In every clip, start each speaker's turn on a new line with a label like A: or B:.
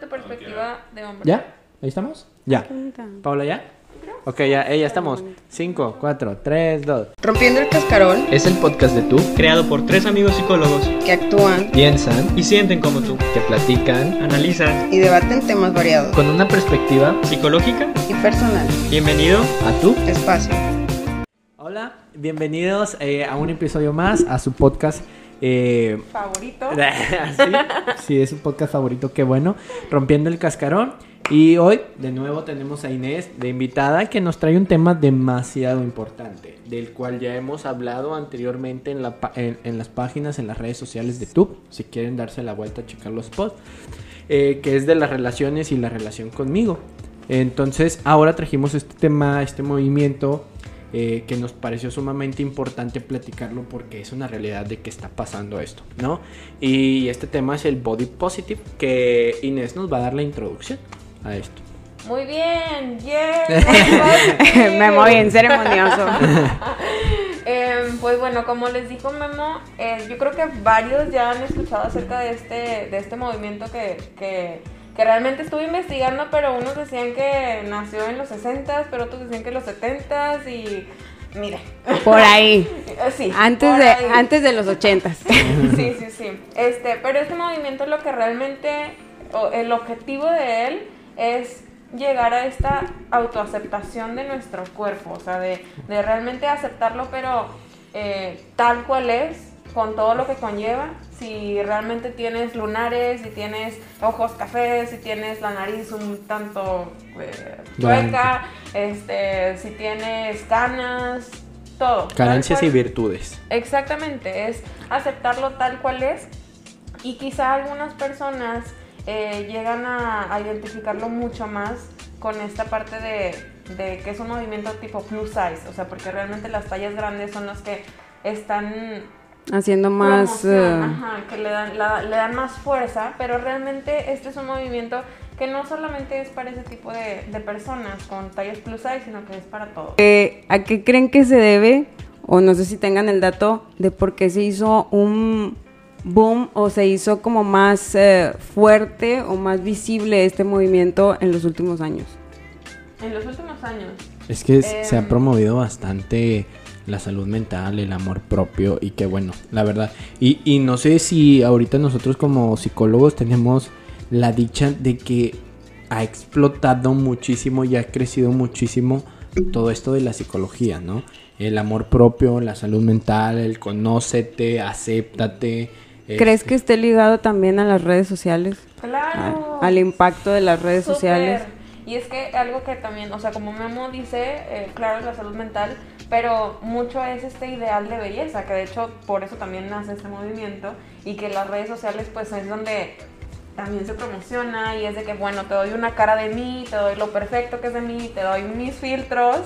A: tu perspectiva de hombre.
B: ¿Ya? ¿Ahí estamos? Ya. ¿Paula ya? Ok, ya, eh, ya estamos. 5, 4, 3, 2.
C: Rompiendo el cascarón,
B: Es el podcast de tú,
D: creado por tres amigos psicólogos
C: que actúan
B: piensan,
D: y sienten como tú.
B: que platican
D: Analizan
C: y debaten temas variados
B: con una perspectiva
D: psicológica.
C: y personal.
D: Bienvenido.
B: a tú.
C: Espacio.
B: Hola, bienvenidos eh, a un episodio más, a su podcast. Eh,
A: Favorito.
B: sí, sí, es un podcast favorito, qué bueno. Rompiendo el cascarón. Y hoy, de nuevo, tenemos a Inés de invitada que nos trae un tema demasiado importante, del cual ya hemos hablado anteriormente en, la, pa- en, en las páginas, en las redes sociales de YouTube. Si quieren darse la vuelta a checar los posts, eh, que es de las relaciones y la relación conmigo. Entonces, ahora trajimos este tema, este movimiento eh, que nos pareció sumamente importante platicarlo porque es una realidad de que está pasando esto, ¿no? Y este tema es el body positive, que Inés nos va a dar la introducción a esto.
A: Muy bien, yeah.
E: Memo bien ceremonioso.
A: Em, pues bueno, como les dijo Memo, eh, yo creo que varios ya han escuchado acerca de este, de este movimiento que, que, que realmente estuve investigando, pero unos decían que nació en los 60s, pero otros decían que en los 70s y mire,
E: Por ahí.
A: eh, sí.
E: Antes de,
A: ahí.
E: antes de los ochentas.
A: Sí, sí, sí. Este, pero este movimiento lo que realmente, o el objetivo de él es llegar a esta autoaceptación de nuestro cuerpo, o sea, de, de realmente aceptarlo, pero eh, tal cual es, con todo lo que conlleva. Si realmente tienes lunares, si tienes ojos cafés, si tienes la nariz un tanto eh, chueca, este, si tienes canas, todo.
B: Carencias y virtudes.
A: Exactamente, es aceptarlo tal cual es y quizá algunas personas eh, llegan a, a identificarlo mucho más con esta parte de, de que es un movimiento tipo plus size, o sea, porque realmente las tallas grandes son las que están
E: Haciendo más. eh,
A: ajá, que le dan, la- le dan más fuerza, pero realmente este es un movimiento que no solamente es para ese tipo de, de personas con tallas plus size, sino que es para todos.
E: eh, ¿A qué creen que se debe? O no sé si tengan el dato de por qué se hizo un boom o se hizo como más eh, fuerte o más visible este movimiento en los últimos años.
A: En los últimos años,
B: Es que se ha
A: Em.
B: promovido bastante la salud mental, el amor propio y qué bueno, la verdad. Y, y no sé si ahorita nosotros como psicólogos tenemos la dicha de que ha explotado muchísimo y ha crecido muchísimo todo esto de la psicología, ¿no? El amor propio, la salud mental, el conócete, acéptate.
E: ¿Crees
B: este,
E: que esté ligado también a las redes sociales?
A: claro.
E: A- al impacto de las redes sociales.
A: Y es que algo que también, o sea, como Memo dice, eh, claro, es la salud mental, pero mucho es este ideal de belleza, que de hecho por eso también nace este movimiento y que las redes sociales pues es donde también se promociona y es de que, bueno, te doy una cara de mí, te doy lo perfecto que es de mí, te doy mis filtros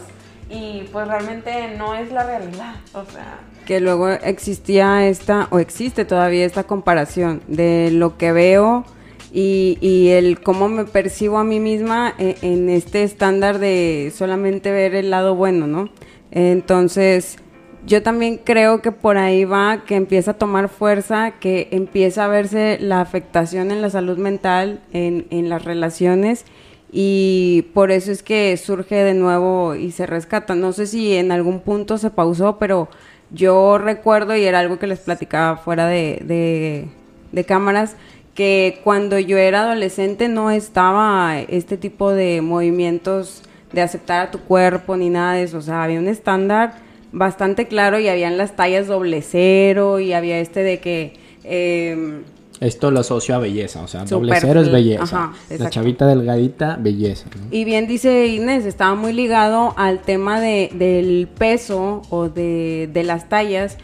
A: y pues realmente no es la realidad, o sea,
E: que luego existía esta, o existe todavía esta comparación de lo que veo y, y el cómo me percibo a mí misma en, en este estándar de solamente ver el lado bueno, ¿no? Entonces, yo también creo que por ahí va, que empieza a tomar fuerza, que empieza a verse la afectación en la salud mental, en, en las relaciones, y por eso es que surge de nuevo y se rescata. No sé si en algún punto se pausó, pero yo recuerdo, y era algo que les platicaba fuera de, de, de cámaras, que cuando yo era adolescente no estaba este tipo de movimientos de aceptar a tu cuerpo ni nada de eso. O sea, había un estándar bastante claro y habían las tallas doble cero y había este de que... em,
B: Esto lo asocio a belleza, o sea, doble cero es belleza.
E: ajá,
B: la chavita delgadita, belleza. ¿no?
E: Y bien dice Inés, estaba muy ligado al tema de, del peso o de, de las tallas.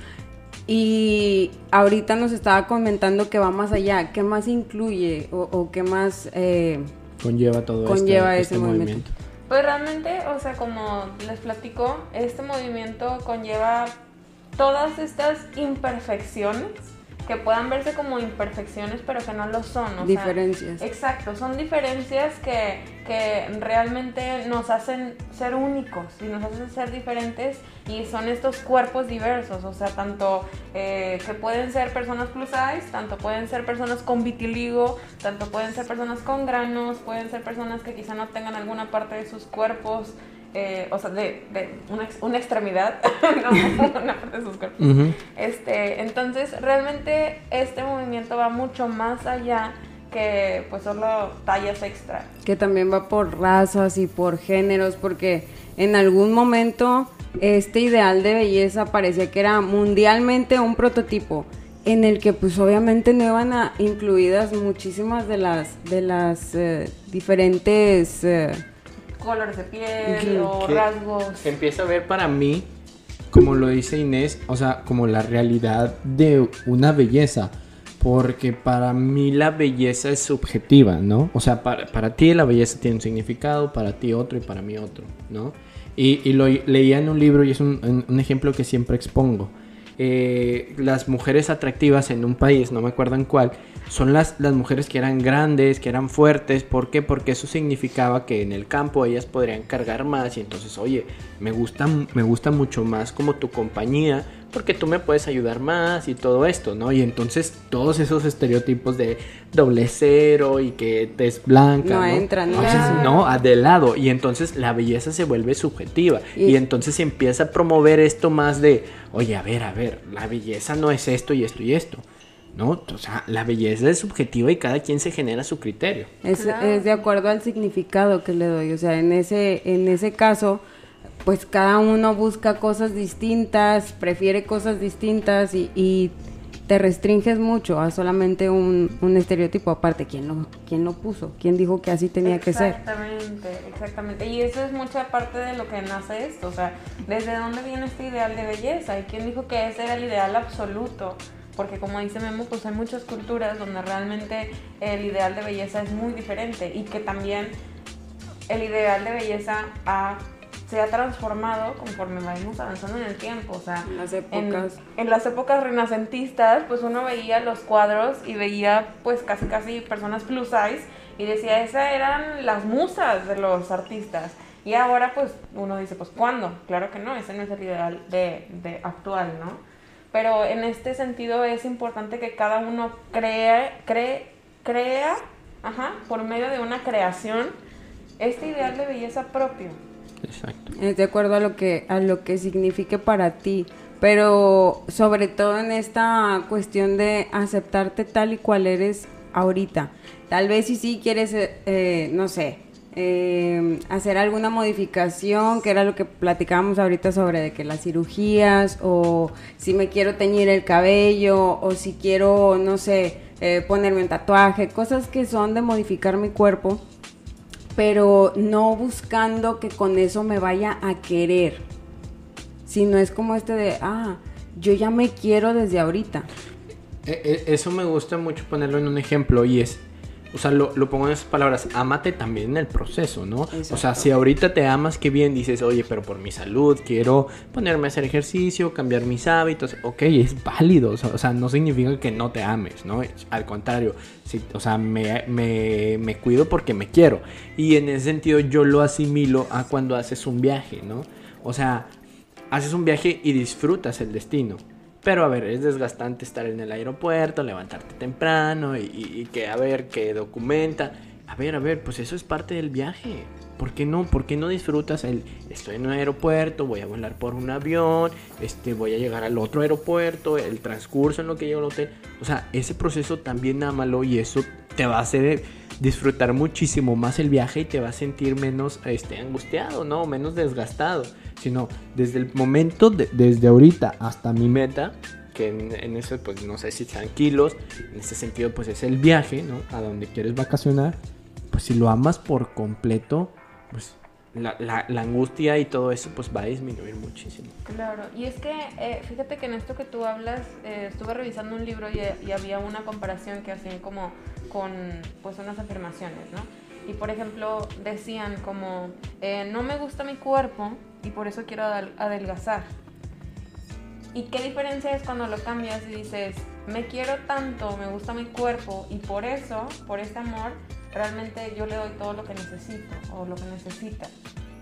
E: Y ahorita nos estaba comentando que va más allá. ¿Qué más incluye o, o qué más... eh,
B: Conlleva todo
E: Conlleva
B: este,
E: ese
B: este
E: movimiento.
A: Pues realmente, o sea, como les platico, este movimiento conlleva todas estas imperfecciones que puedan verse como imperfecciones, pero que no lo son. o sea,
E: Diferencias.
A: Exacto, son diferencias que, que realmente nos hacen ser únicos y nos hacen ser diferentes y son estos cuerpos diversos, o sea, tanto eh, que pueden ser personas plus size, tanto pueden ser personas con vitiligo, tanto pueden ser personas con granos, pueden ser personas que quizá no tengan alguna parte de sus cuerpos, eh, o sea, de, de una, ex- una extremidad, no, una parte de sus cuerpos. Este, entonces, realmente este movimiento va mucho más allá que pues solo tallas extra.
E: que también va por razas y por géneros, porque en algún momento este ideal de belleza parecía que era mundialmente un prototipo en el que pues obviamente no iban a incluidas muchísimas de las de las eh, diferentes eh,
A: Colores de piel o
B: que
A: rasgos.
B: Empieza a ver para mí, como lo dice Inés, o sea, como la realidad de una belleza. Porque para mí la belleza es subjetiva, ¿no? O sea, para, para ti la belleza tiene un significado, para ti otro y para mí otro, ¿no? Y, y lo leía en un libro y es un- un ejemplo que siempre expongo. Eh, las mujeres atractivas en un país, no me acuerdo en cuál, son las, las mujeres que eran grandes, que eran fuertes. ¿Por qué? Porque eso significaba que en el campo ellas podrían cargar más y entonces, oye, me gusta, me gusta mucho más como tu compañía porque tú me puedes ayudar más y todo esto, ¿no? Y entonces todos esos estereotipos de doble cero y que te es blanca,
E: No
B: ¿no?
E: entran, ¿no?
B: Entonces, no, a de lado. Y entonces la belleza se vuelve subjetiva.
E: Y-
B: Y, entonces se empieza a promover esto más de, oye, a ver, a ver, la belleza no es esto y esto y esto. ¿No? O sea, la belleza es subjetiva y cada quien se genera su criterio.
E: Es,
A: Claro.
E: es de acuerdo al significado que le doy. O sea, en ese, en ese caso, pues cada uno busca cosas distintas, prefiere cosas distintas y, te restringes mucho a solamente un, un estereotipo. Aparte, ¿quién lo, ¿quién lo puso? ¿Quién dijo que así tenía que ser?
A: Exactamente, exactamente. Y eso es mucha parte de lo que nace esto. O sea, ¿desde dónde viene este ideal de belleza? ¿Y quién dijo que ese era el ideal absoluto? Porque como dice Memo, pues hay muchas culturas donde realmente el ideal de belleza es muy diferente y que también el ideal de belleza ha- se ha transformado conforme vamos avanzando en el tiempo. O sea,
E: En las épocas.
A: en las épocas renacentistas, pues uno veía los cuadros y veía pues casi casi personas plus size y decía, esas eran las musas de los artistas. Y ahora pues uno dice, pues ¿cuándo? Claro que no, ese no es el ideal de, de actual, ¿no? Pero en este sentido es importante que cada uno crea, cree, crea, ajá, por medio de una creación, este ideal de belleza propio.
B: Exacto.
E: Es de acuerdo a lo que a lo que signifique para ti, pero sobre todo en esta cuestión de aceptarte tal y cual eres ahorita. Tal vez si sí quieres, eh, eh, no sé, eh, hacer alguna modificación, que era lo que platicábamos ahorita sobre de que las cirugías o si me quiero teñir el cabello o si quiero, no sé, eh, ponerme un tatuaje, cosas que son de modificar mi cuerpo pero no buscando que con eso me vaya a querer, sino es como este de, ah, yo ya me quiero desde ahorita.
B: E- e- Eso me gusta mucho ponerlo en un ejemplo y es, o sea, lo, lo pongo en esas palabras, ámate también en el proceso, ¿no? O sea, si ahorita te amas, qué bien, dices, oye, pero por mi salud quiero ponerme a hacer ejercicio, cambiar mis hábitos, ok, es válido, o sea, o sea, no significa que no te ames, ¿no? Al contrario, sí, o sea, me, me, me cuido porque me quiero. Y en ese sentido yo lo asimilo a cuando haces un viaje, ¿no? O sea, haces un viaje y disfrutas el destino. Pero a ver, es desgastante estar en el aeropuerto, levantarte temprano y, que a ver, que documenta. A ver, a ver, pues eso es parte del viaje. ¿Por qué no? ¿Por qué no disfrutas el estoy en un aeropuerto, voy a volar por un avión, este voy a llegar al otro aeropuerto, el transcurso en lo que llego al hotel? O sea, ese proceso también ámalo y eso te va a hacer disfrutar muchísimo más el viaje y te va a sentir menos este angustiado, ¿no? Menos desgastado, sino desde el momento de- desde ahorita hasta mi meta que en, en eso pues no sé si sean kilos, en ese sentido pues es el viaje, ¿no? A donde quieres vacacionar, pues si lo amas por completo, pues la, la- angustia y todo eso pues va a disminuir muchísimo.
A: Claro, y es que eh, fíjate que en esto que tú hablas, eh, estuve revisando un libro y, había una comparación que hacían como con pues unas afirmaciones, ¿no? Y por ejemplo decían como, eh, no me gusta mi cuerpo y por eso quiero adel- adelgazar. ¿Y qué diferencia es cuando lo cambias y dices, me quiero tanto, me gusta mi cuerpo y por eso, por este amor, realmente yo le doy todo lo que necesito o lo que necesita.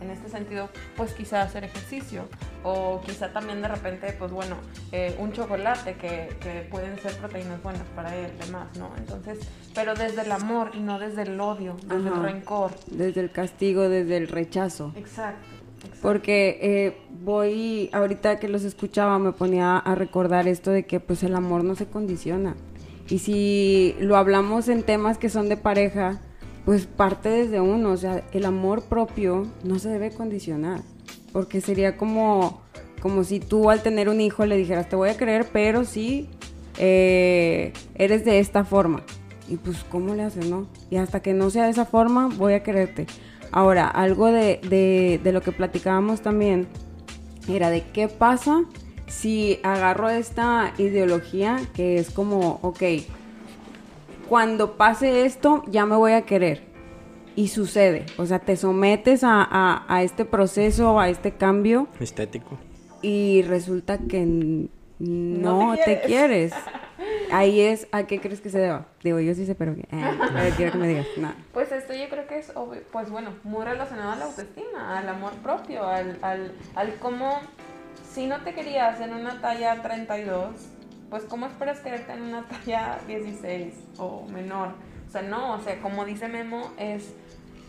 A: En este sentido, pues quizá hacer ejercicio o quizá también de repente, pues bueno, eh, un chocolate que, que, pueden ser proteínas buenas para él, demás, ¿no? Entonces, pero desde el amor y no desde el odio, desde el rencor.
E: Desde el castigo, desde el rechazo.
A: Exacto.
E: Porque eh, voy, ahorita que los escuchaba, me ponía a recordar esto de que pues el amor no se condiciona. Y si lo hablamos en temas que son de pareja, pues parte desde uno, o sea, el amor propio no se debe condicionar, porque sería como, como si tú al tener un hijo le dijeras, te voy a creer, pero si eh, eres de esta forma. Y pues, ¿cómo le haces, no? Y hasta que no sea de esa forma, voy a quererte. Ahora, algo de, de, de lo que platicábamos también era de qué pasa si agarro esta ideología que es como, ok, cuando pase esto ya me voy a querer. Y sucede, o sea, te sometes a, este proceso, a este cambio.
B: Estético.
E: Y resulta que no, te, quieres. Ahí es, ¿a qué crees que se deba? Digo, yo sí sé, pero eh, quiero que me digas.
A: Pues esto yo creo que es, pues bueno, muy relacionado a la autoestima, al amor propio, al, al, al cómo, si no te querías en una talla 32, pues ¿cómo esperas quererte en una talla 16 o menor? O sea, no, o sea, como dice Memo, es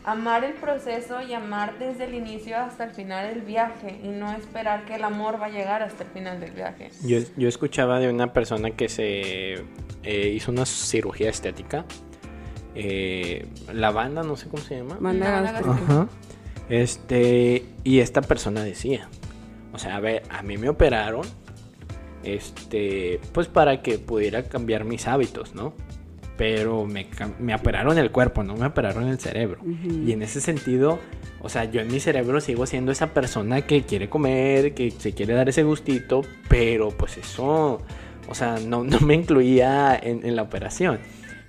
A: amar el proceso y amar desde el inicio hasta el final del viaje y no esperar que el amor va a llegar hasta el final del viaje.
B: Yo, yo escuchaba de una persona que se eh, hizo una cirugía estética. Eh, la banda, no sé cómo se llama.
E: Banda
B: Ajá. Este, y esta persona decía, o sea, a ver, a mí me operaron este, pues para que pudiera cambiar mis hábitos, ¿no? Pero me, me operaron el cuerpo, no me operaron el cerebro. Y en ese sentido, o sea, yo en mi cerebro sigo siendo esa persona que quiere comer, que se quiere dar ese gustito, pero pues eso, o sea, no, no me incluía en, en la operación.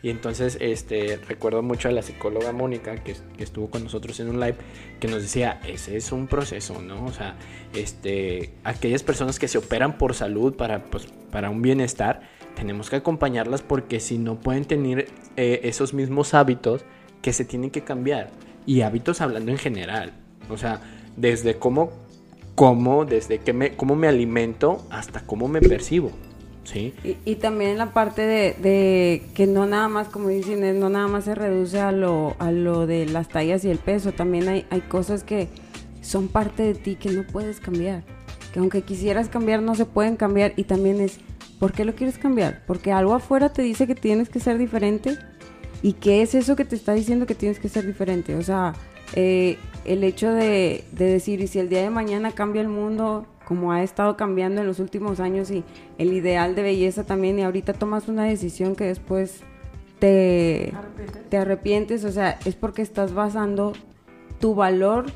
B: Y entonces este, recuerdo mucho a la psicóloga Mónica, que, estuvo con nosotros en un live, que nos decía, ese es un proceso, ¿no? O sea, este, aquellas personas que se operan por salud, para, pues, para un bienestar, tenemos que acompañarlas porque si no pueden tener eh, esos mismos hábitos que se tienen que cambiar. Y hábitos hablando en general. O sea, desde cómo como, desde que me, cómo me alimento hasta cómo me percibo. Sí.
E: Y, también la parte de, que no nada más, como dicen, no nada más se reduce a lo, a lo de las tallas y el peso, también hay, hay cosas que son parte de ti que no puedes cambiar, que aunque quisieras cambiar no se pueden cambiar y también es, ¿por qué lo quieres cambiar? Porque algo afuera te dice que tienes que ser diferente y qué es eso que te está diciendo que tienes que ser diferente, o sea, eh, el hecho de, de decir, y si el día de mañana cambia el mundo, como ha estado cambiando en los últimos años y el ideal de belleza también y ahorita tomas una decisión que después te ¿Arrepientes? te arrepientes, o sea, es porque estás basando tu valor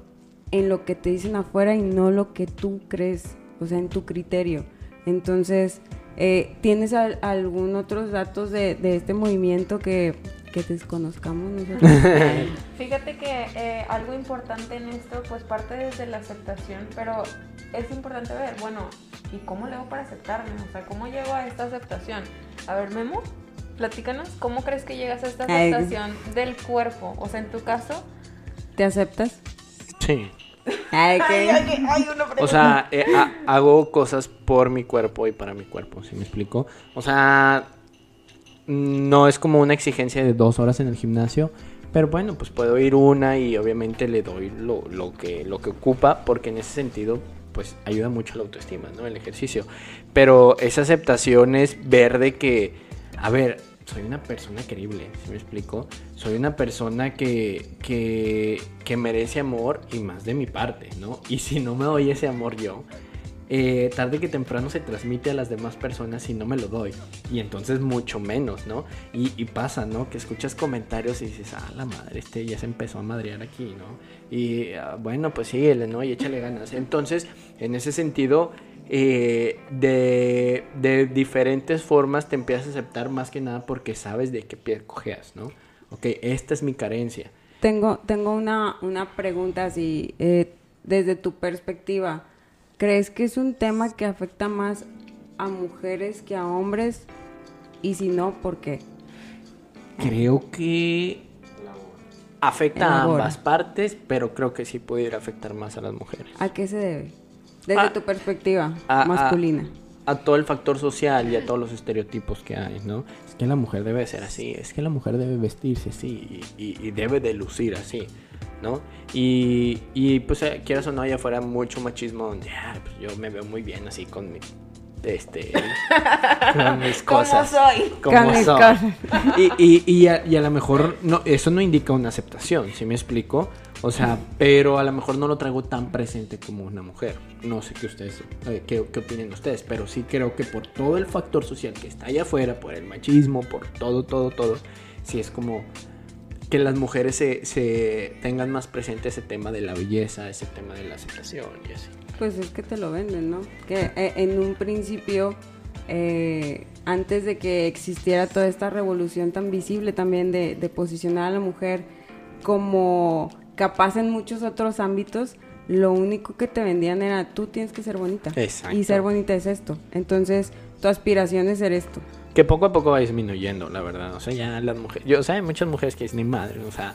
E: en lo que te dicen afuera y no lo que tú crees, o sea, en tu criterio. Entonces, eh, ¿tienes algún otros datos de, de este movimiento que, que desconozcamos nosotros?
A: Fíjate que eh, algo importante en esto, pues parte desde la aceptación, pero es importante ver, bueno, ¿y cómo le hago para aceptarme? O sea, ¿cómo llego a esta aceptación? A ver, Memo, platícanos, ¿cómo crees que llegas a esta aceptación del cuerpo? O sea, en tu caso...
E: ¿Te aceptas?
B: Sí.
E: Ay,
B: o sea, eh, hago cosas por mi cuerpo y para mi cuerpo, ¿sí me explico? O sea, no es como una exigencia de dos horas en el gimnasio, pero bueno, pues puedo ir una y obviamente le doy lo, lo, que, lo que ocupa, porque en ese sentido pues ayuda mucho la autoestima, ¿no? El ejercicio. Pero esa aceptación es ver de que, a ver, soy una persona querible, ¿sí me explico? Soy una persona que, que, que merece amor y más de mi parte, ¿no? Y si no me doy ese amor yo, eh, tarde que temprano se transmite a las demás personas y no me lo doy. Y entonces mucho menos, ¿no? Y, pasa, ¿no? Que escuchas comentarios y dices, ah, la madre, este ya se empezó a madrear aquí, ¿no? Y ah, bueno, pues síguele, ¿no? Y échale ganas. Entonces, en ese sentido, eh, de, de, diferentes formas te empiezas a aceptar más que nada porque sabes de qué pie cojeas, ¿no? Ok, esta es mi carencia.
E: Tengo, tengo una, una pregunta así, eh, desde tu perspectiva. ¿Crees que es un tema que afecta más a mujeres que a hombres Y si no, ¿por qué?
B: Creo que afecta a ambas partes, pero creo que sí pudiera afectar más a las mujeres.
E: ¿A qué se debe? Desde
B: Ah,
E: tu perspectiva
B: a- a-
E: masculina.
B: A todo el factor social y a todos los estereotipos que hay, ¿no? Es que la mujer debe ser así, es que la mujer debe vestirse así y, y- y debe de lucir así, ¿no? Y, y pues eh, quieras o no, allá fuera mucho machismo donde "Ah, pues, yo me veo muy bien así con mi... Este, con mis
A: ¿Cómo
B: cosas.
A: soy?
B: como
E: Con mis
B: soy. Y, y, y, a, y a lo mejor no, eso no indica una aceptación, ¿sí me explico? O sea, pero a lo mejor no lo traigo tan presente como una mujer. No sé qué ustedes, eh, qué, qué opinen ustedes, pero sí creo que por todo el factor social que está allá afuera, por el machismo, por todo, todo, todo, sí es como que las mujeres se, se tengan más presente ese tema de la belleza, ese tema de la aceptación y así.
E: Pues es que te lo venden, ¿no? Que eh, en un principio, eh, antes de que existiera toda esta revolución tan visible también de, de posicionar a la mujer como capaz en muchos otros ámbitos, lo único que te vendían era tú tienes que ser bonita.
B: Exacto.
E: Y ser bonita es esto. Entonces, tu aspiración es ser esto.
B: Que poco a poco va disminuyendo, la verdad. O sea, ya las mujeres. Yo, o sea, hay muchas mujeres que dicen, ni madre. O sea,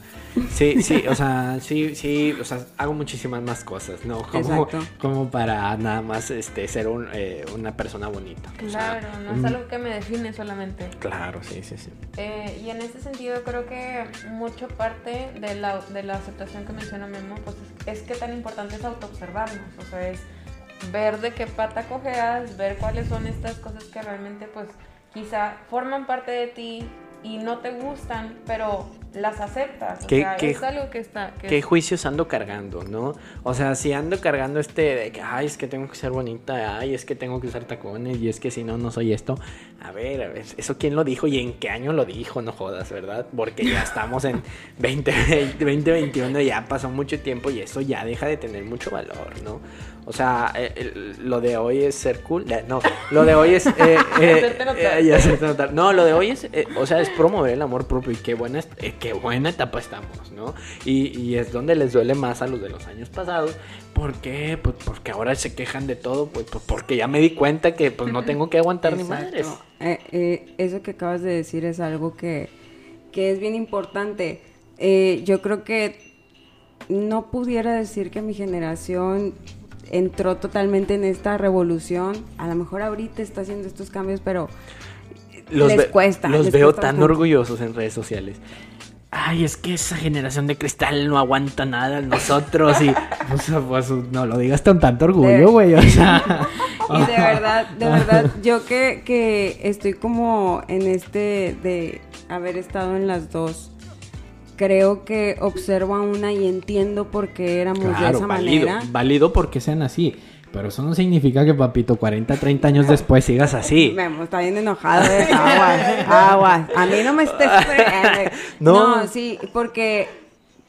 B: sí, sí, o sea, sí, sí. O sea, hago muchísimas más cosas, ¿no? Como,
E: Exacto.
B: como para nada más este, ser un, eh, una persona bonita. O sea,
A: Claro, no es
B: mm,
A: algo que me define solamente.
B: Claro, sí, sí, sí.
A: Eh, y en este sentido creo que mucho parte de la, de la aceptación que menciona Memo, pues es, es que tan importante es autoobservarnos, o sea, es ver de qué pata cojeas, ver cuáles son estas cosas que realmente pues quizá forman parte de ti y no te gustan, pero las aceptas, o
B: ¿Qué-
A: sea,
B: qué-
A: es algo que está... Que
B: ¿Qué
A: es-
B: juicios ando cargando, no? O sea, si ando cargando este de que, ay, es que tengo que ser bonita, ay, es que tengo que usar tacones, y es que si no, no soy esto. A ver, a ver, ¿eso quién lo dijo y en qué año lo dijo? No jodas, ¿verdad? Porque ya estamos en 20, 2021, ya pasó mucho tiempo y eso ya deja de tener mucho valor, ¿no? O sea, eh, el- lo de hoy es ser cool. eh, No, lo de hoy es. eh, eh,
A: Hacerte notar.
B: eh, y hacerte notar. No, lo de hoy es. eh, o sea, es promover el amor propio y qué buena, eh, qué buena etapa estamos, ¿no? Y, y es donde les duele más a los de los años pasados. ¿Por qué? Pues porque ahora se quejan de todo. Pues, pues porque ya me di cuenta que pues no tengo que aguantar ni madres.
E: Eh, eh, eso que acabas de decir es algo que, que es bien importante. Eh, yo creo que no pudiera decir que mi generación entró totalmente en esta revolución. A lo mejor ahorita está haciendo estos cambios, pero les cuesta,
B: Los
E: les
B: veo
E: cuesta
B: tan
E: bastante.
B: orgullosos en redes sociales. Ay, es que esa generación de cristal no aguanta nada nosotros y o sea, pues, no lo digas con tanto orgullo, güey, o sea.
E: Y de verdad, de verdad, yo que, que estoy como en este de haber estado en las dos, creo que observo a una y entiendo por qué éramos de
B: Claro,
E: esa
B: válido,
E: manera.
B: válido porque sean así. Pero eso no significa que, papito, 40, 30 años después sigas así.
E: Memo está bien enojado, eh. aguas, aguas. A mí no me estés.
B: No.
E: no, sí, porque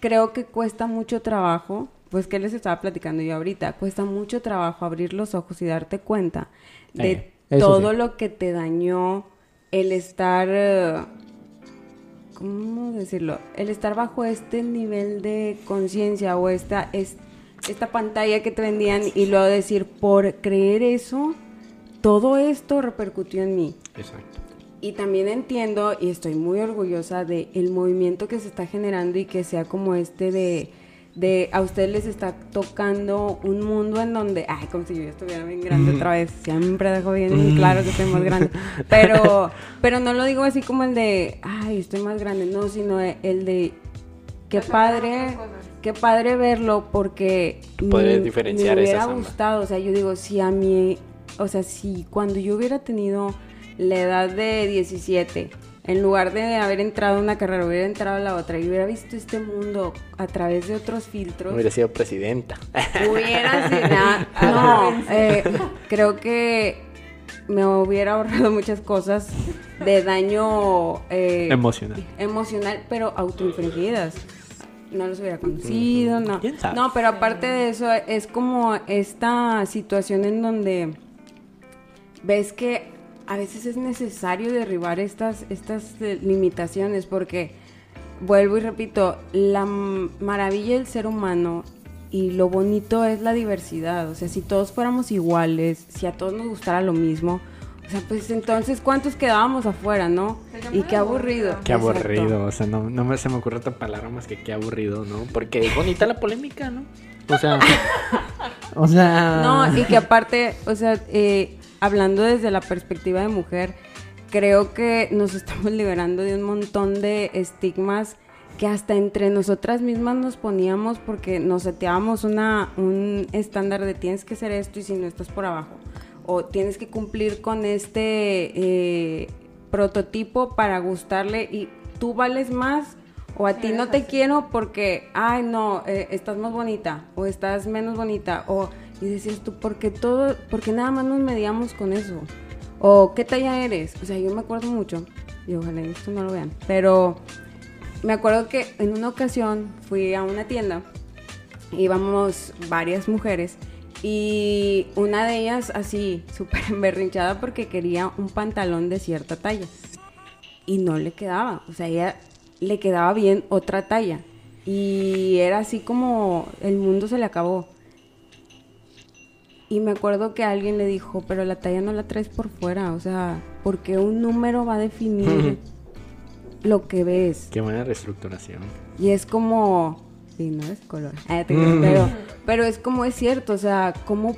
E: creo que cuesta mucho trabajo, pues que les estaba platicando yo ahorita, cuesta mucho trabajo abrir los ojos y darte cuenta de
B: Eh,
E: todo
B: sí.
E: lo que te dañó el estar, eh, ¿cómo decirlo? El estar bajo este nivel de conciencia o esta, es- esta pantalla que te vendían y luego decir, por creer eso, todo esto repercutió en mí.
B: Exacto.
E: Y también entiendo y estoy muy orgullosa de el movimiento que se está generando y que sea como este de, de a ustedes les está tocando un mundo en donde, ay, como si yo estuviera bien grande otra vez, siempre dejo bien en claro que estoy más grande, pero, pero no lo digo así como el de, ay, estoy más grande, no, sino el de, qué padre, qué padre verlo porque me-
B: diferenciar
E: me hubiera gustado, o sea, yo digo, si a mí, o sea, si cuando yo hubiera tenido la edad de 17, en lugar de haber entrado a una carrera, hubiera entrado a la otra y hubiera visto este mundo a través de otros filtros,
B: Hubiera sido presidenta.
E: hubiera sido, no, eh, creo que me hubiera ahorrado muchas cosas de daño eh,
B: Emocional.
E: emocional, pero autoinfligidas. No los hubiera conocido, no.
B: ¿Quién sabe?
E: No, pero aparte de eso, es como esta situación en donde ves que a veces es necesario derribar estas, estas eh, limitaciones, porque, vuelvo y repito, la maravilla del ser humano y lo bonito es la diversidad. O sea, si todos fuéramos iguales, si a todos nos gustara lo mismo, O sea, pues entonces, ¿cuántos quedábamos afuera, no? Y qué aburrido.
A: aburrido.
B: Qué
E: Exacto.
B: aburrido, o sea, no, no me, se me ocurre otra palabra más que qué aburrido, ¿no? Porque es bonita la polémica, ¿no? O sea, o sea...
E: No, y que aparte, o sea, eh, hablando desde la perspectiva de mujer, creo que nos estamos liberando de un montón de estigmas que hasta entre nosotras mismas nos poníamos porque nos seteábamos una, un estándar de tienes que hacer esto y si no estás por abajo. O tienes que cumplir con este eh, prototipo para gustarle y tú vales más o a ti no te quiero porque, ay no, eh, estás más bonita o estás menos bonita o y decías tú, porque todo, porque nada más nos medíamos con eso o qué talla eres, o sea yo me acuerdo mucho y ojalá esto no lo vean, pero me acuerdo que en una ocasión fui a una tienda íbamos varias mujeres y una de ellas así súper emberrinchada porque quería un pantalón de cierta talla. Y no le quedaba, o sea, ella le quedaba bien otra talla. Y era así como el mundo se le acabó. Y me acuerdo que alguien le dijo, pero la talla no la traes por fuera, o sea, porque un número va a definir lo que ves.
B: Qué buena reestructuración.
E: Y es como. Sí, no es color. Te
B: Mm.
E: pero, pero es como es cierto, o sea, cómo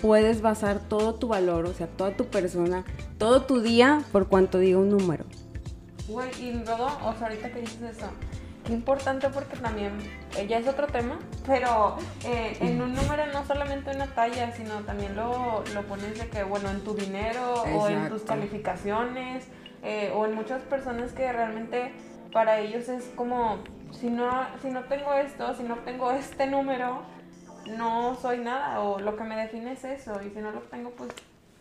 E: puedes basar todo tu valor, o sea, toda tu persona, todo tu día por cuanto diga un número.
A: Güey, y luego, o sea, ahorita que dices eso, importante porque también, eh, ya es otro tema, pero eh, en un número no solamente una talla, sino también lo, lo pones de que, bueno, en tu dinero o en tus
E: Exacto.
A: calificaciones eh, o en muchas personas que realmente para ellos es como, si no, si no tengo esto, si no tengo este número, no soy nada o lo que me define es eso y si no lo tengo, pues,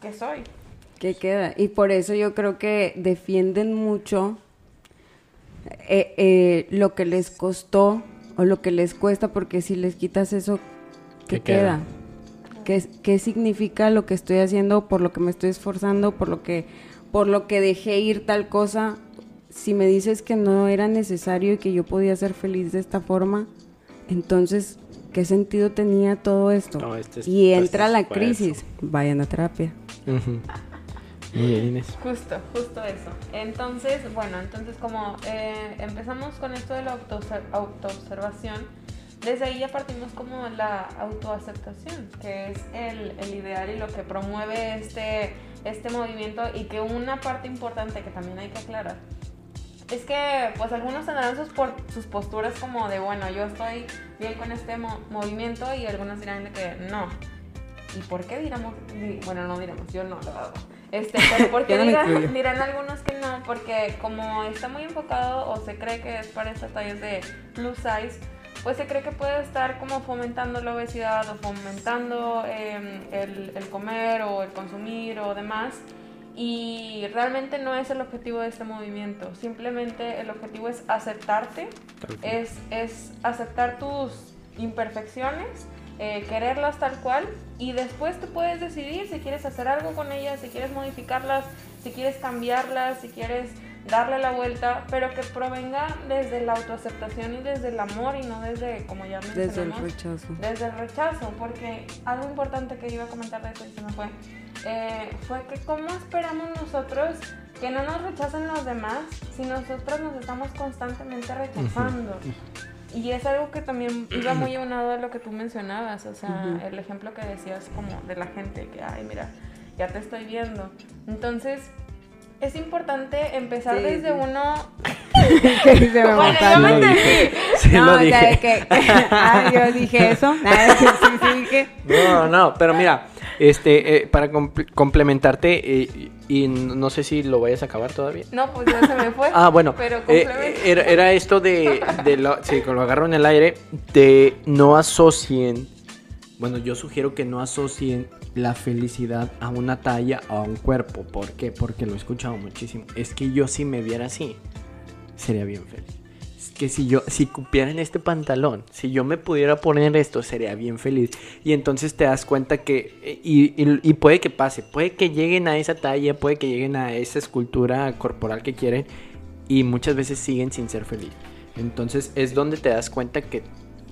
A: ¿qué soy?
E: ¿Qué queda? Y por eso yo creo que defienden mucho eh, eh, lo que les costó o lo que les cuesta, porque si les quitas eso, ¿qué,
B: ¿Qué queda?
E: queda? ¿Qué, ¿Qué significa lo que estoy haciendo, por lo que me estoy esforzando, por lo que, por lo que dejé ir tal cosa? Si me dices que no era necesario y que yo podía ser feliz de esta forma, entonces, ¿qué sentido tenía todo esto?
B: Este es-
E: y
B: todo
E: entra
B: este
E: la crisis. Vayan a terapia.
B: Ujú. Muy bien, Inés.
A: Justo, justo eso. Entonces, bueno, entonces como eh, empezamos con esto de la autoobser- autoobservación, desde ahí ya partimos como la autoaceptación, que es el, el ideal y lo que promueve este, este movimiento y que una parte importante que también hay que aclarar es que pues algunos tendrán sus, sus posturas como de, bueno, yo estoy bien con este mo- movimiento y algunos dirán que no. ¿Y por qué diramos? di- Bueno, no diremos, yo no lo hago. Este, pero ¿por qué
E: Yo no me
A: dirán, dirán algunos que no? Porque como está muy enfocado o se cree que es para estas tallas de plus size, pues se cree que puede estar como fomentando la obesidad o fomentando em, el, el comer o el consumir o demás. Y realmente no es el objetivo de este movimiento. Simplemente el objetivo es aceptarte, es, es aceptar tus imperfecciones, eh, quererlas tal cual y después te puedes decidir si quieres hacer algo con ellas, si quieres modificarlas, si quieres cambiarlas, si quieres darle la vuelta, pero que provenga desde la autoaceptación y desde el amor y no desde, como ya
E: Desde el
A: mencionamos,
E: rechazo.
A: desde el rechazo, porque algo importante que iba a comentar de eso y se me fue, eh, fue que cómo esperamos nosotros que no nos rechacen los demás si nosotros nos estamos constantemente rechazando. Y es algo que también iba muy aunado a lo que tú mencionabas, o sea, el ejemplo que decías como de la gente, que, ay, mira, ya te estoy viendo. Entonces, es importante empezar
E: Sí,
A: desde
E: sí.
A: uno...
E: que
A: Bueno, yo me
B: lo
A: entendí.
B: dije. Sí
E: no,
B: lo
E: o sea, de
B: dije.
E: que, ah, yo dije eso. Ah, sí, sí, dije.
B: No, no, pero mira, este, eh, para compl- complementarte, eh, y no sé si lo vayas a acabar todavía.
A: No, pues ya se me fue.
B: Ah, bueno,
A: Pero
B: eh, era, era esto de, de lo, sí, lo agarro en el aire, de no asocien, bueno, yo sugiero que no asocien la felicidad a una talla o a un cuerpo. ¿Por qué? Porque lo he escuchado muchísimo. Es que yo si me viera así, sería bien feliz. Que si yo, si cupiera en este pantalón, si yo me pudiera poner esto, sería bien feliz. Y entonces te das cuenta que, y, y- y puede que pase, puede que lleguen a esa talla, puede que lleguen a esa escultura corporal que quieren, y muchas veces siguen sin ser feliz. Entonces es donde te das cuenta que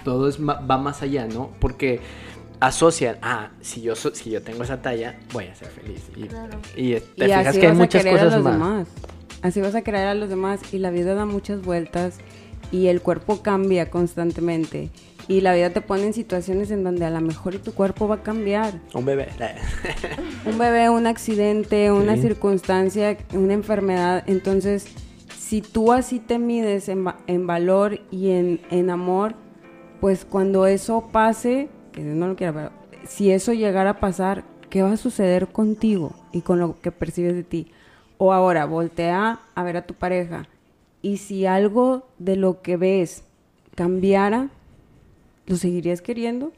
B: todo es va más allá, ¿no? Porque asocian, ah, si yo, si yo tengo esa talla, voy a ser feliz. Y,
A: Claro.
B: y te fijas
E: así
B: que hay muchas cosas más.
E: demás. Así vas a querer a los demás y la vida da muchas vueltas y el cuerpo cambia constantemente y la vida te pone en situaciones en donde a lo mejor tu cuerpo va a cambiar.
B: Un bebé.
E: Un bebé, un accidente, una
B: Sí.
E: circunstancia, una enfermedad. Entonces, si tú así te mides en valor y en, en amor, pues cuando eso pase, que Dios no lo quiera, pero si eso llegara a pasar, ¿qué va a suceder contigo y con lo que percibes de ti? O ahora, voltea a ver a tu pareja y si algo de lo que ves cambiara, ¿lo seguirías queriendo?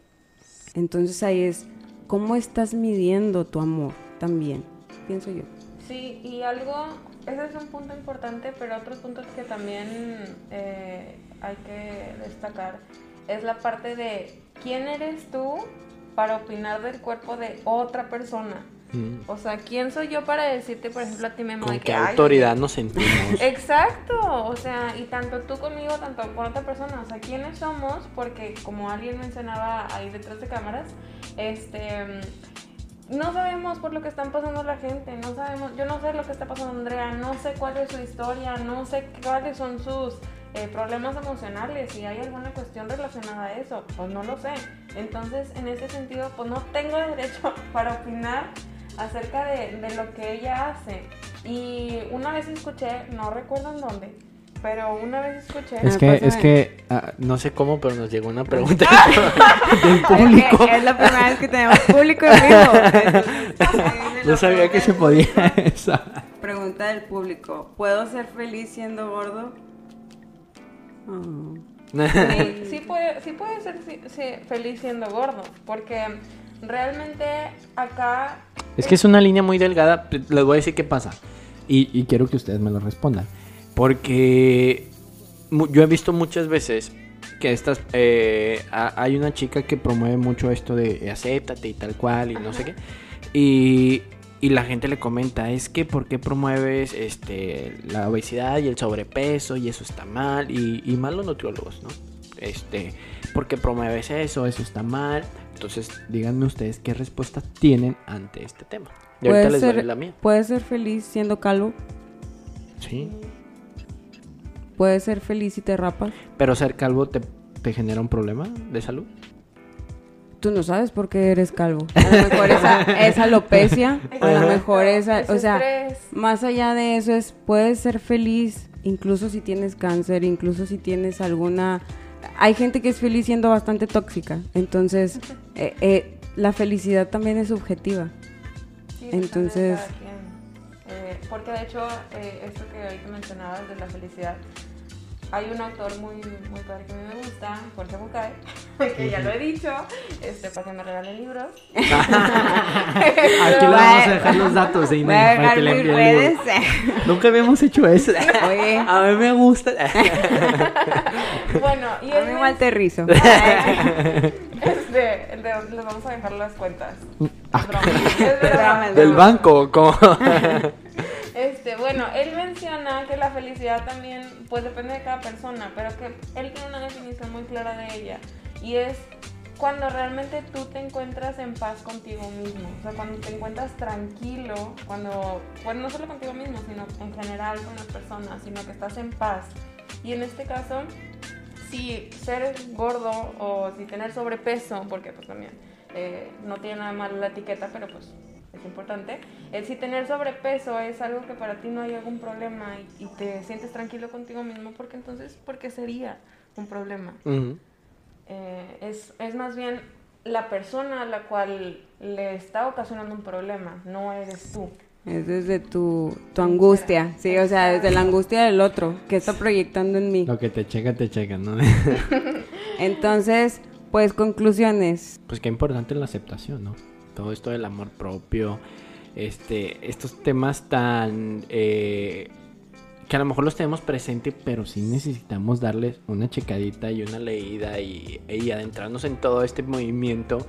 E: Entonces ahí es, ¿cómo estás midiendo tu amor también? Pienso yo.
A: Sí, y algo, ese es un punto importante, pero otro punto que también eh, hay que destacar es la parte de quién eres tú para opinar del cuerpo de otra persona.
B: Mm.
A: O sea, ¿quién soy yo para decirte, por ejemplo, a ti, Memo,
B: ¿Con
A: de
B: qué
A: que, "Ay,
B: autoridad nos sentimos?
A: Exacto, o sea, y tanto tú conmigo, tanto con otra persona, o sea, ¿quiénes somos? Porque como alguien mencionaba ahí detrás de cámaras, este, no sabemos por lo que están pasando la gente, no sabemos, yo no sé lo que está pasando Andrea, no sé cuál es su historia, no sé cuáles son sus eh, problemas emocionales, si hay alguna cuestión relacionada a eso, pues no lo sé. Entonces, en ese sentido, pues no tengo derecho para opinar acerca de, de lo que ella hace. Y una vez escuché, no recuerdo en dónde, pero una vez escuché...
B: Es
E: Ah,
B: que, es que, ah, no sé cómo, pero nos llegó una pregunta
E: Ah.
B: del público.
E: Es la primera vez que tenemos público en vivo. Entonces,
B: No sabía que se podía eso.
E: Pregunta del público. ¿Puedo ser feliz siendo gordo? Oh.
A: Sí, sí puede, sí puede ser sí- sí, feliz siendo gordo, porque realmente acá...
B: Es que es una línea muy delgada. Les voy a decir qué pasa. Y, y quiero que ustedes me lo respondan. Porque yo he visto muchas veces que estas... eh, ha- hay una chica que promueve mucho esto de eh, acéptate y tal cual y no sé qué. Y, y la gente le comenta, es que ¿por qué promueves este, la obesidad y el sobrepeso? Y eso está mal. Y, y mal los nutriólogos, ¿no? Este, ¿por qué promueves eso? Eso está mal. Entonces, díganme ustedes qué respuesta tienen ante este tema. Y ahorita les doy la mía.
E: ¿Puedes ser feliz siendo calvo?
B: Sí.
E: ¿Puedes ser feliz si te rapas?
B: Pero ser calvo te, te genera un problema de salud.
E: Tú no sabes por qué eres calvo. A lo mejor esa, esa alopecia, a lo mejor esa, o sea, más allá de eso es, puedes ser feliz incluso si tienes cáncer, incluso si tienes alguna... Hay gente que es feliz siendo bastante tóxica, entonces eh, eh, la felicidad también es subjetiva.
A: Sí,
E: Entonces-.
A: Eh, porque de hecho, esto que ahorita mencionabas de la felicidad, hay un autor muy, muy padre que a mí me gusta, Jorge Bucay, que ya lo he dicho, este, para que me regalen libros.
B: Aquí le vamos a dejar los datos de
E: Voy a
B: Inés para que le
E: redes.
B: Nunca habíamos hecho eso.
E: Oye,
B: A mí me gusta.
A: Bueno, y
E: a mí
A: men-
E: me aterrizo.
A: este, les vamos a dejar las cuentas.
B: Ah. Del banco, como.
A: Menciona que la felicidad también, pues depende de cada persona, pero que él tiene una definición muy clara de ella. Y es cuando realmente tú te encuentras en paz contigo mismo. O sea, cuando te encuentras tranquilo, cuando, bueno, no solo contigo mismo, sino en general con las personas, sino que estás en paz. Y en este caso, si ser gordo o si tener sobrepeso, porque pues también eh, no tiene nada malo la etiqueta, pero pues es importante, el si tener sobrepeso es algo que para ti no hay algún problema y, y te sientes tranquilo contigo mismo, porque entonces, ¿por qué sería un problema?
B: Ujú.
A: Eh, es, es más bien la persona a la cual le está ocasionando un problema, no eres tú.
E: Es desde tu, tu angustia, sí, o sea, desde la angustia del otro que está proyectando en mí.
B: Lo que te checa, te checa, ¿no?
E: Entonces, pues conclusiones.
B: pues qué importante la aceptación, ¿no? Todo esto del amor propio, este, estos temas tan eh, que a lo mejor los tenemos presente, pero sí necesitamos darles una checadita y una leída y, y adentrarnos en todo este movimiento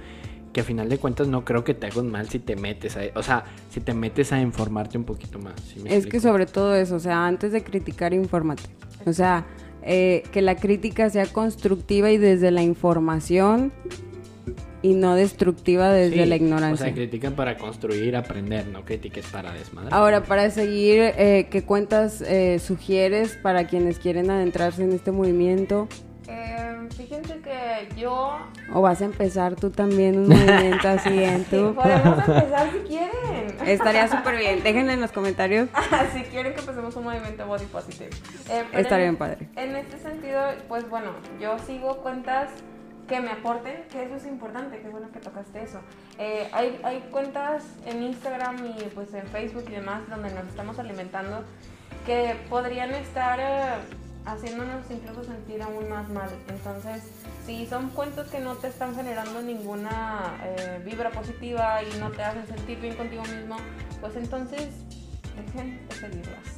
B: que a final de cuentas no creo que te haga un mal si te metes a, o sea, si te metes a informarte un poquito más. ¿sí me
E: Es que sobre todo eso, o sea, antes de criticar, infórmate. O sea, eh, que la crítica sea constructiva y desde la información y no destructiva desde
B: Sí,
E: la
B: O
E: ignorancia.
B: sea, critican para construir, aprender, no critiques para desmadrar.
E: Ahora, para seguir, eh, ¿qué cuentas eh, sugieres para quienes quieren adentrarse en este movimiento?
A: Eh, fíjense que yo
E: ¿O vas a empezar tú también un movimiento así en tu...
A: podemos empezar si quieren.
E: Estaría súper bien. Déjenlo en los comentarios.
A: si quieren que empecemos un movimiento body positive. Eh,
E: Estaría
A: en-
E: bien padre.
A: En este sentido, pues bueno, yo sigo cuentas que me aporten, que eso es importante, qué bueno que tocaste eso. Eh, hay, hay cuentas en Instagram y pues en Facebook y demás donde nos estamos alimentando que podrían estar eh, haciéndonos incluso sentir aún más mal. Entonces, si son cuentas que no te están generando ninguna eh, vibra positiva y no te hacen sentir bien contigo mismo, pues entonces dejen de seguirlas.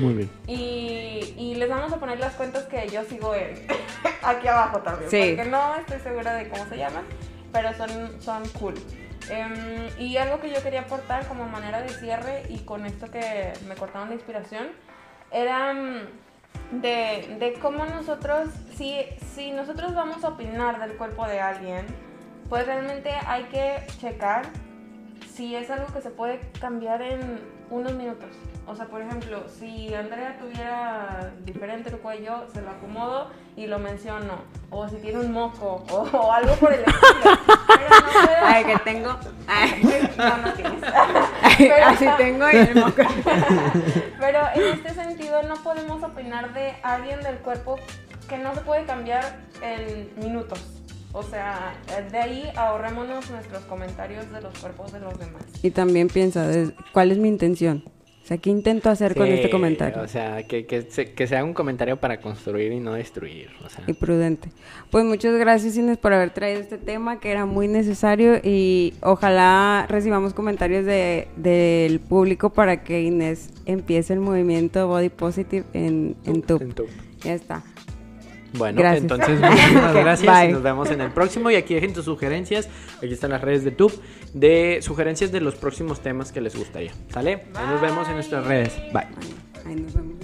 B: Muy bien.
A: Y, y les vamos a poner las cuentas que yo sigo en, aquí abajo también.
E: Sí.
A: Porque no estoy segura de cómo se llaman, pero son, son cool. Em, y algo que yo quería aportar como manera de cierre y con esto que me cortaron la inspiración, era mm, de, de cómo nosotros, si, si nosotros vamos a opinar del cuerpo de alguien, pues realmente hay que checar si es algo que se puede cambiar en unos minutos. O sea, por ejemplo, si Andrea tuviera diferente el cuello, se lo acomodo y lo menciono. O si tiene un moco o, o algo por el estilo. Pero no puedo...
E: Ay, que tengo... Ay,
A: No, no tienes. Pero-
E: así tengo y el moco.
A: Pero en este sentido no podemos opinar de alguien del cuerpo que no se puede cambiar en minutos. O sea, de ahí ahorrémonos nuestros comentarios de los cuerpos de los demás.
E: Y también piensa, ¿cuál es mi intención? O sea, ¿qué intento hacer con
B: Sí,
E: este comentario?
B: O sea, que, que, se, que sea un comentario para construir y no destruir. O sea,
E: y prudente. Pues muchas gracias Inés por haber traído este tema que era muy necesario y ojalá recibamos comentarios de, del público para que Inés empiece el movimiento Body Positive en, en
B: en
E: Ya está.
B: Bueno,
E: Gracias.
B: entonces muchísimas gracias
E: bye.
B: nos vemos en el próximo. Y aquí dejen tus sugerencias. Aquí están las redes de Tube de sugerencias de los próximos temas que les gustaría. ¿Sale? Ahí nos vemos en nuestras redes. Bye.
E: Ay, nos vemos.